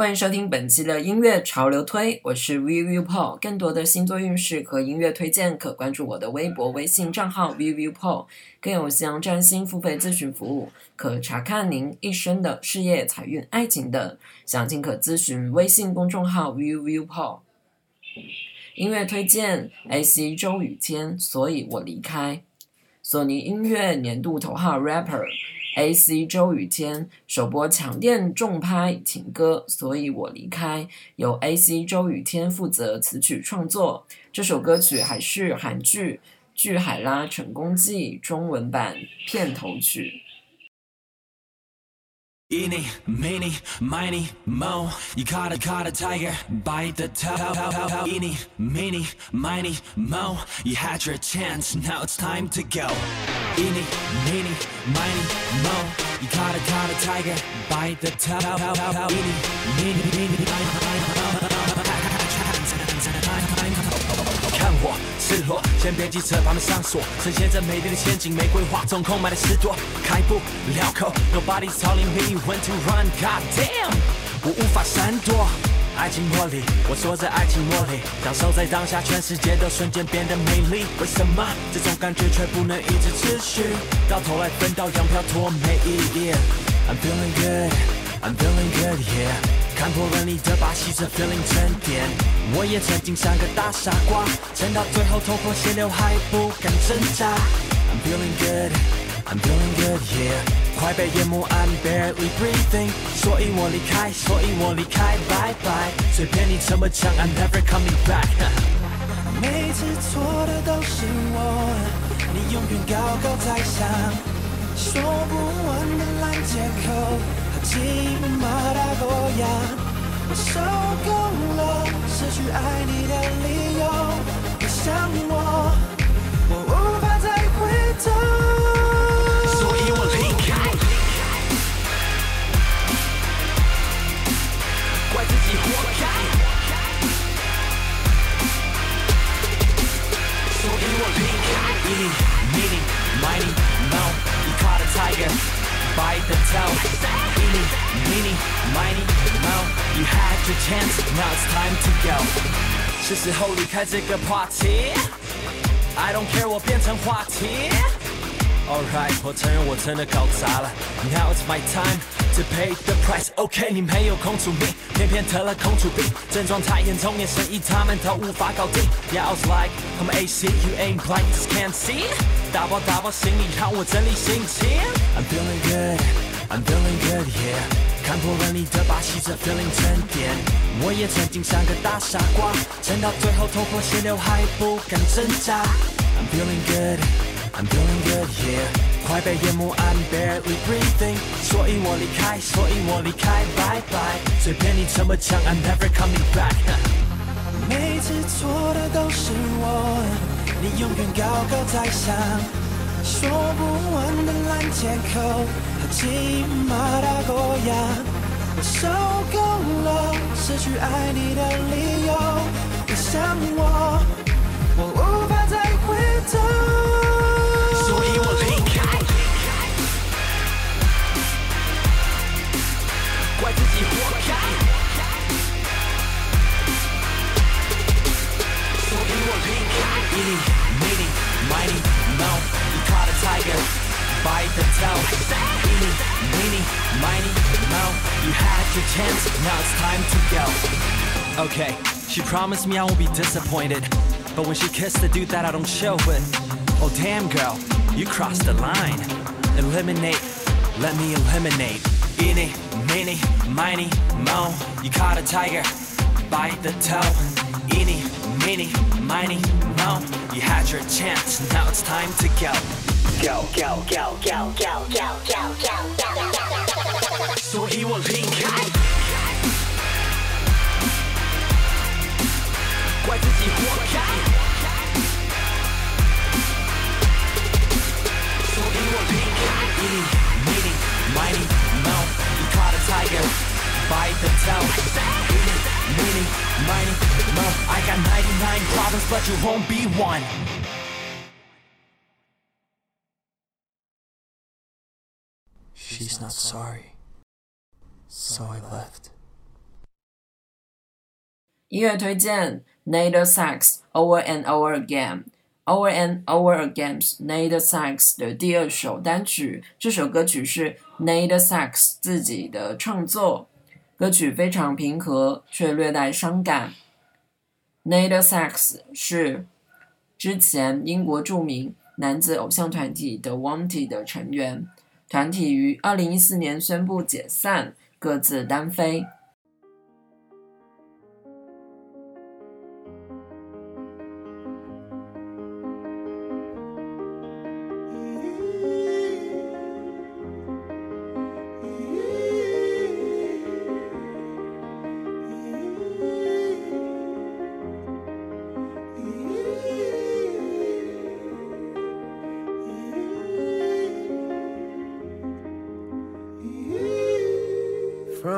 欢迎收听本期的音乐潮流推，我是 v i v i Paul。更多的星座运势和音乐推荐，可关注我的微博、微信账号 v i v i Paul。更有向占星付费咨询服务，可查看您一生的事业、财运、爱情等，详情可咨询微信公众号 v i v i Paul。音乐推荐：AC 周雨天，所以我离开。索尼音乐年度头号 rapper。A.C. 周雨天首播强电重拍情歌，所以我离开。由 A.C. 周雨天负责词曲创作，这首歌曲还是韩剧《巨海拉成功记》中文版片头曲。Eeny, meeny, miny, moe. You caught a, caught a tiger by the tail. Eeny, meeny, miny, moe. You had your chance, now it's time to go. Eeny, meeny, miny, mo You caught a, caught a tiger by the toe Eeny, meeny, meeny, miny, miny, mo 看我赤裸，先别急着把门上锁，呈现着美丽的陷阱，玫瑰花中空白的十朵，开不了口。Nobody's calling me when to run，God damn，我无法闪躲。爱情魔力，我说着爱情魔力，享受在当下，全世界都瞬间变得美丽。为什么这种感觉却不能一直持续？到头来分道扬镳，多没意义。I'm feeling good, I'm feeling good, yeah。看破了你的把戏，这 feeling 沉淀。我也曾经像个大傻瓜，撑到最后头破血流还不敢挣扎。I'm feeling good, I'm feeling good, yeah。快被淹没，I'm barely breathing。所以我离开，所以我离开，bye bye。随便你怎么讲，I'm never coming back。每次错的都是我，你永远高高在上，说不完的烂借口和骑马大过呀，我受够了失去爱你的理由，别想我，我无法再回头。by the tail. Eeny, meeny, miny, mo. You had your chance, now it's time to go. 是时候离开这个 party。I don't care，我变成话题。Alright，我承认我真的搞砸了。Now it's my time to pay the price. OK，你没有空出名，偏偏得了空出病，症状太严重，连生意他们都无法搞定。Yeah, I was like, I'm AC, you ain't blind, you just can't see. 大包大包行李让我整理心情。I'm feeling good, I'm feeling good, yeah. 看破了你的把戏，这 feeling 沉淀。我也曾经像个大傻瓜，撑到最后头破血流还不敢挣扎。I'm feeling good. I'm feeling good here，快被淹没，I'm barely breathing，所以我离开，所以我离开，bye bye，随便你怎么讲，I'm never coming back。每次错的都是我，你永远高高在上，说不完的烂借口和骑马大过呀，我受够了失去爱你的理由，别想我，我无法再回头。所以我离开，怪自己活该。所以我离开。Eeny, meeny, miny, mo. You caught a tiger by the tail. You had your chance, now it's time to go. Okay, she promised me I won't be disappointed. But when she kissed the dude that I don't chill with, oh damn girl, you crossed the line. Eliminate, let me eliminate. Eeny, meeny, miny, mo. You caught a tiger by the toe. Eeny, meeny, miny, mo. You had your chance, now it's time to go. Go, go, go, go, go, go, go, go, go, go 所以我离开，怪自己活该。所以我离开。Eeny, meeny, miny, mo. You caught a tiger by the tail. Eeny, meeny, miny, mo. I got 99 problems, but you won't be one. She's not sorry. So I left. 音乐推荐：Nader Sax Over and Over Again。Over and Over Again's Nader Sax 的第二首单曲。这首歌曲是 Nader Sax 自己的创作，歌曲非常平和，却略带伤感。Nader Sax 是之前英国著名男子偶像团体 The Wanted 的成员，团体于二零一四年宣布解散，各自单飞。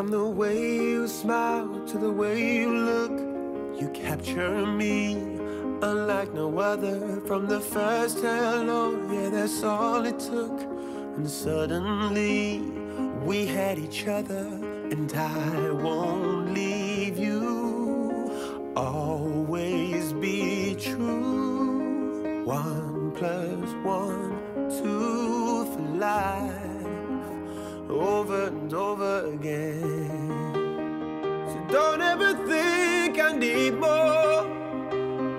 From the way you smile to the way you look, you capture me unlike no other. From the first hello, yeah, that's all it took. And suddenly we had each other, and I won't leave you. Always be true. One plus one, two over and over again. So don't ever think I need more.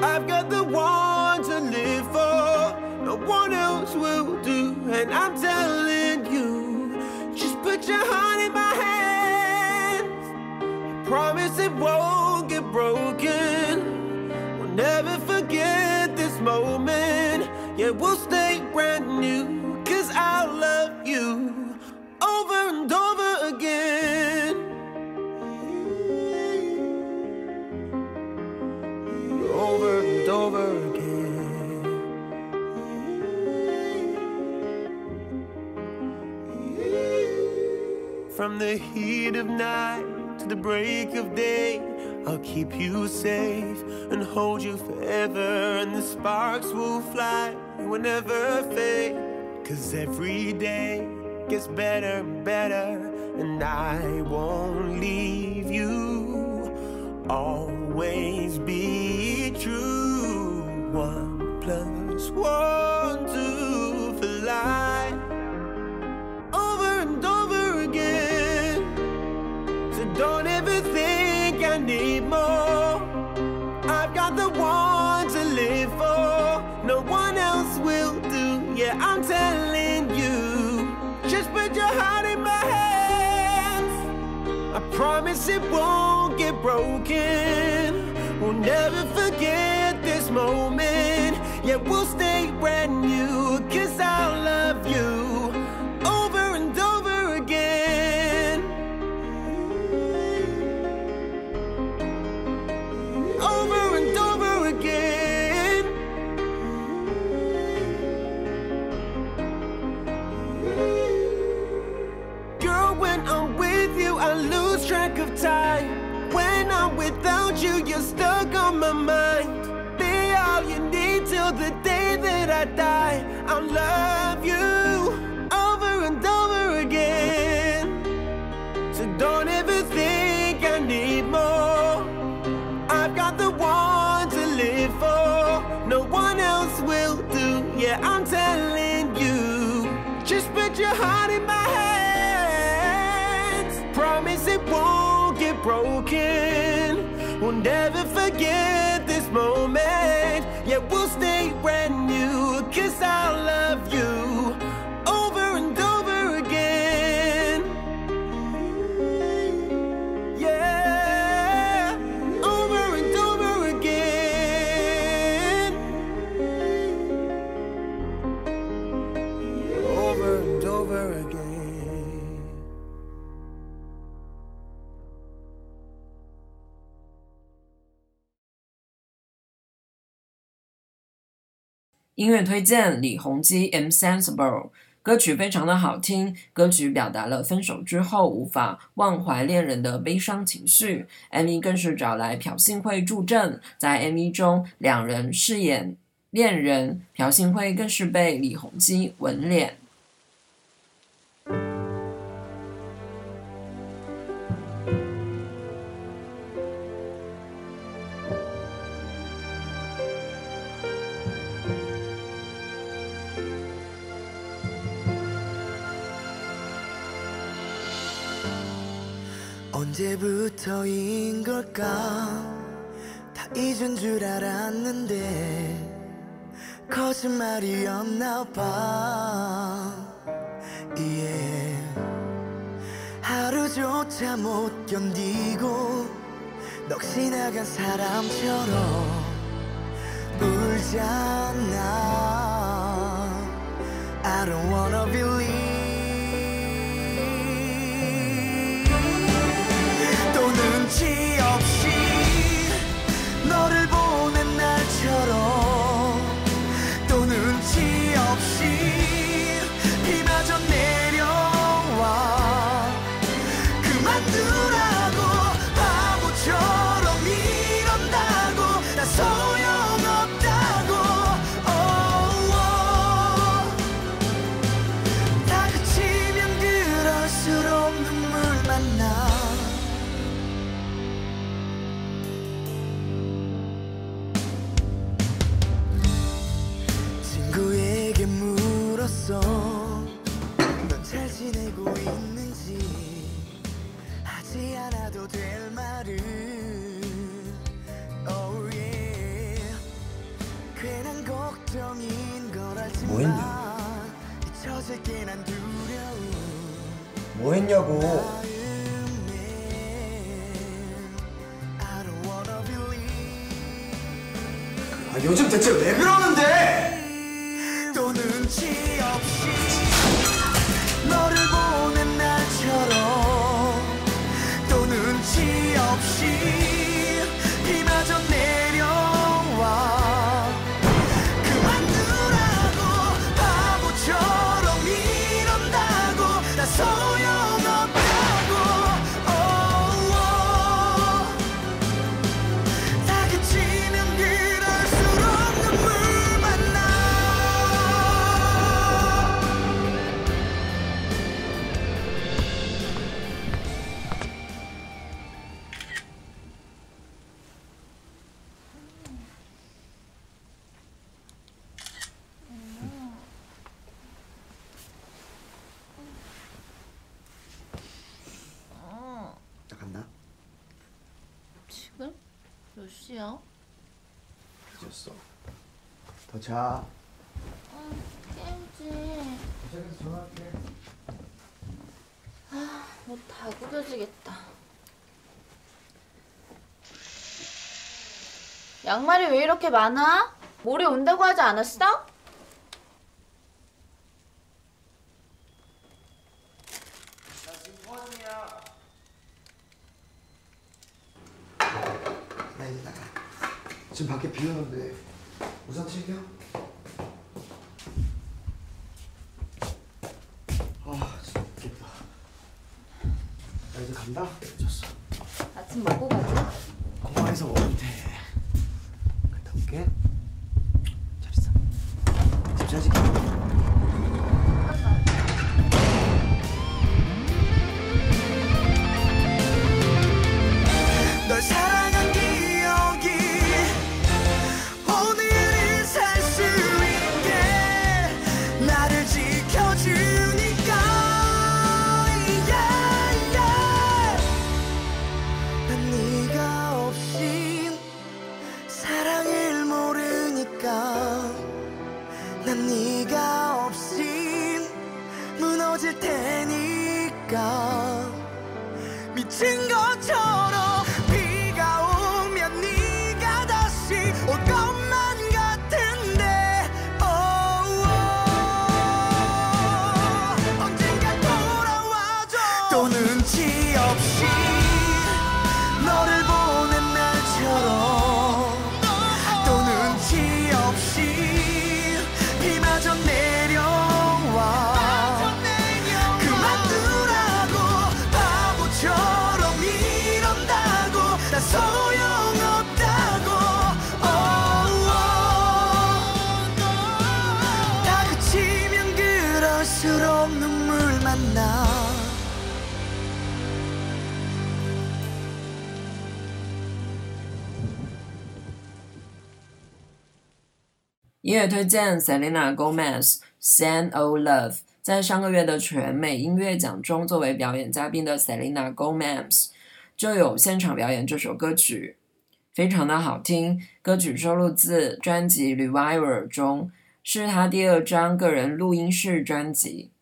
I've got the one to live for. No one else will do, and I'm telling you, just put your heart in my hands. I promise it won't get broken. We'll never forget this moment. Yeah, we'll stay brand new, cause I love you and over again. Over and over again. From the heat of night to the break of day, I'll keep you safe and hold you forever, and the sparks will fly, will never fade. Cause every day gets better better, and I won't leave you. Always be true. One plus one, two for life. Promise it won't get broken. We'll never forget this moment. Yeah, we'll stay brand new. Brand new. Cause I love you 音乐推荐：李弘基《i'm sensible》歌曲非常的好听，歌曲表达了分手之后无法忘怀恋人的悲伤情绪。MV 更是找来朴信惠助阵，在 MV 中两人饰演恋人，朴信惠更是被李弘基吻脸。 언제부터인 걸까? 다 잊은 줄 알았는데 거짓말이었나 봐. yeah. 하루조차 못 견디고 넋이 나간 사람처럼 울잖아. I don't wanna believe 아, 요즘 대체 왜 그러는데? 수야? 늦었어. 더 자. 응, 깨우지. 도착해서 전화할게. 아, 뭐다 구겨지겠다. 양말이 왜 이렇게 많아? 모레 온다고 하지 않았어? 音乐推荐：Selena Gomez《San O Love》。在上个月的全美音乐奖中，作为表演嘉宾的 Selena Gomez 就有现场表演这首歌曲，非常的好听。歌曲收录自专辑《Revival》中。是他第二张个人录音室专辑。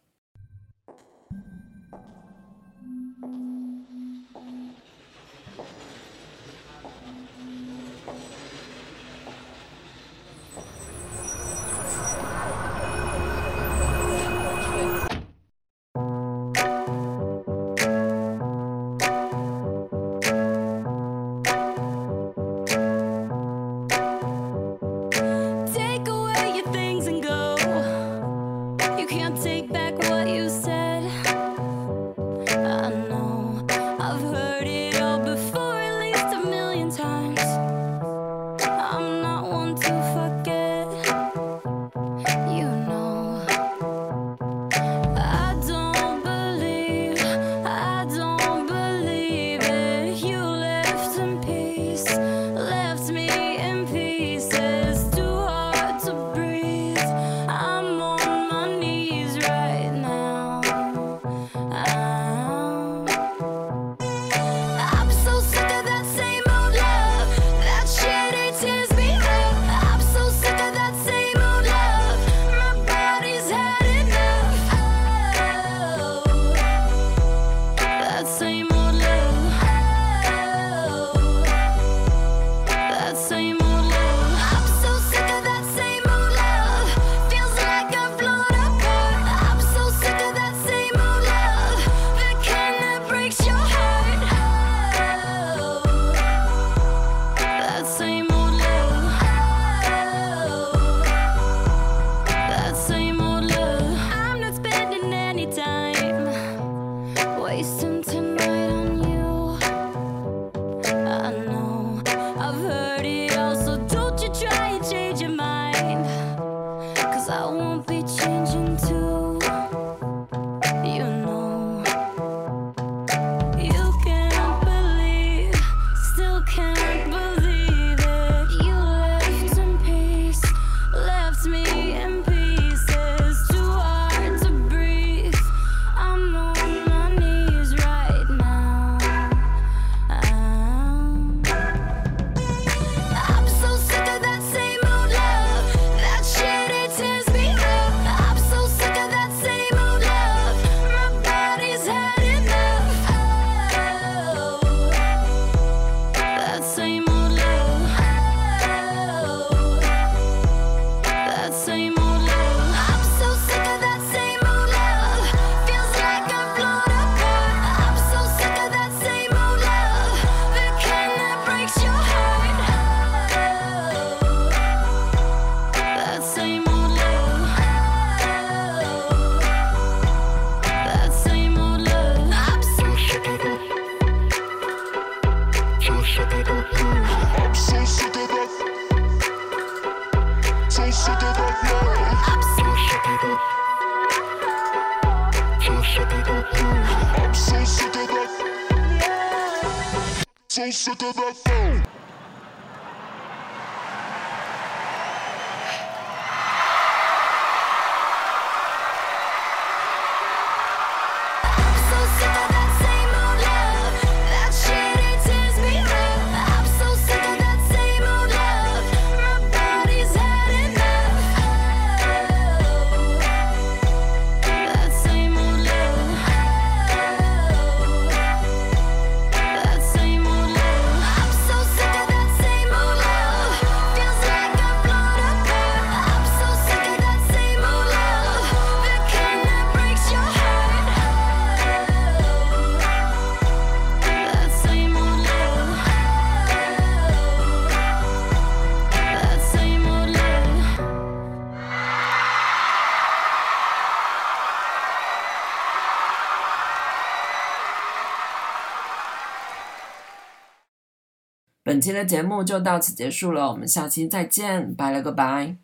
won't be changing too. sick of that phone. 本期的节目就到此结束了我们下期再见拜了个拜。